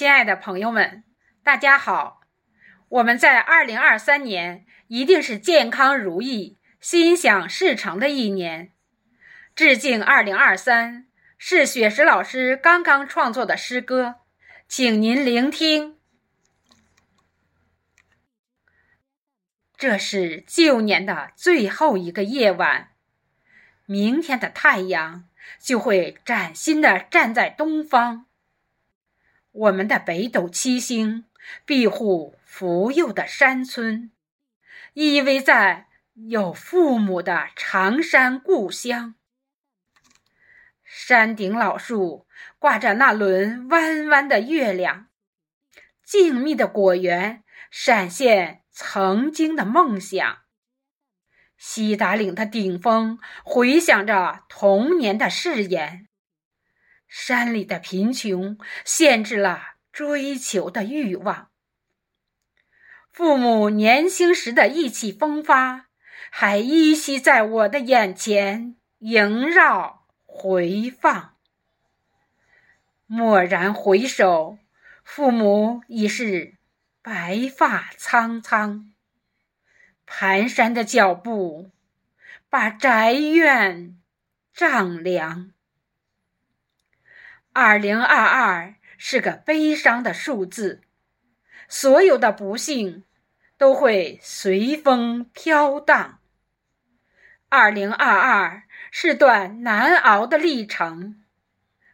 亲爱的朋友们，大家好！我们在二零二三年一定是健康如意、心想事成的一年。致敬二零二三是雪石老师刚刚创作的诗歌，请您聆听。这是旧年的最后一个夜晚，明天的太阳就会崭新的站在东方。我们的北斗七星庇护福佑的山村，依偎在有父母的长山故乡。山顶老树挂着那轮弯弯的月亮，静谧的果园闪现曾经的梦想。西达岭的顶峰回响着童年的誓言。山里的贫穷限制了追求的欲望，父母年轻时的意气风发还依稀在我的眼前萦绕回放。蓦然回首，父母已是白发苍苍，蹒跚的脚步把宅院丈量。二零二二是个悲伤的数字，所有的不幸都会随风飘荡。二零二二是段难熬的历程，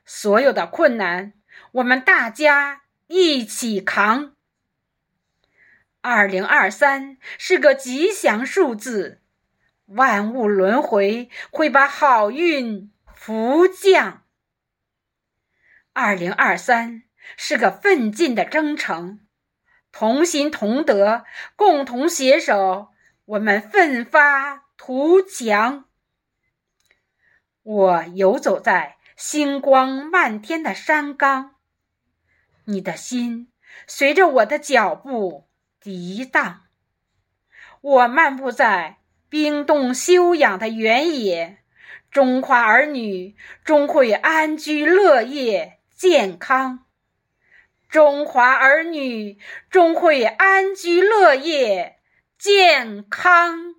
所有的困难我们大家一起扛。二零二三是个吉祥数字，万物轮回会把好运福降。二零二三是个奋进的征程，同心同德，共同携手，我们奋发图强。我游走在星光漫天的山岗，你的心随着我的脚步涤荡。我漫步在冰冻休养的原野，中华儿女终会安居乐业。健康，中华儿女终会安居乐业，健康。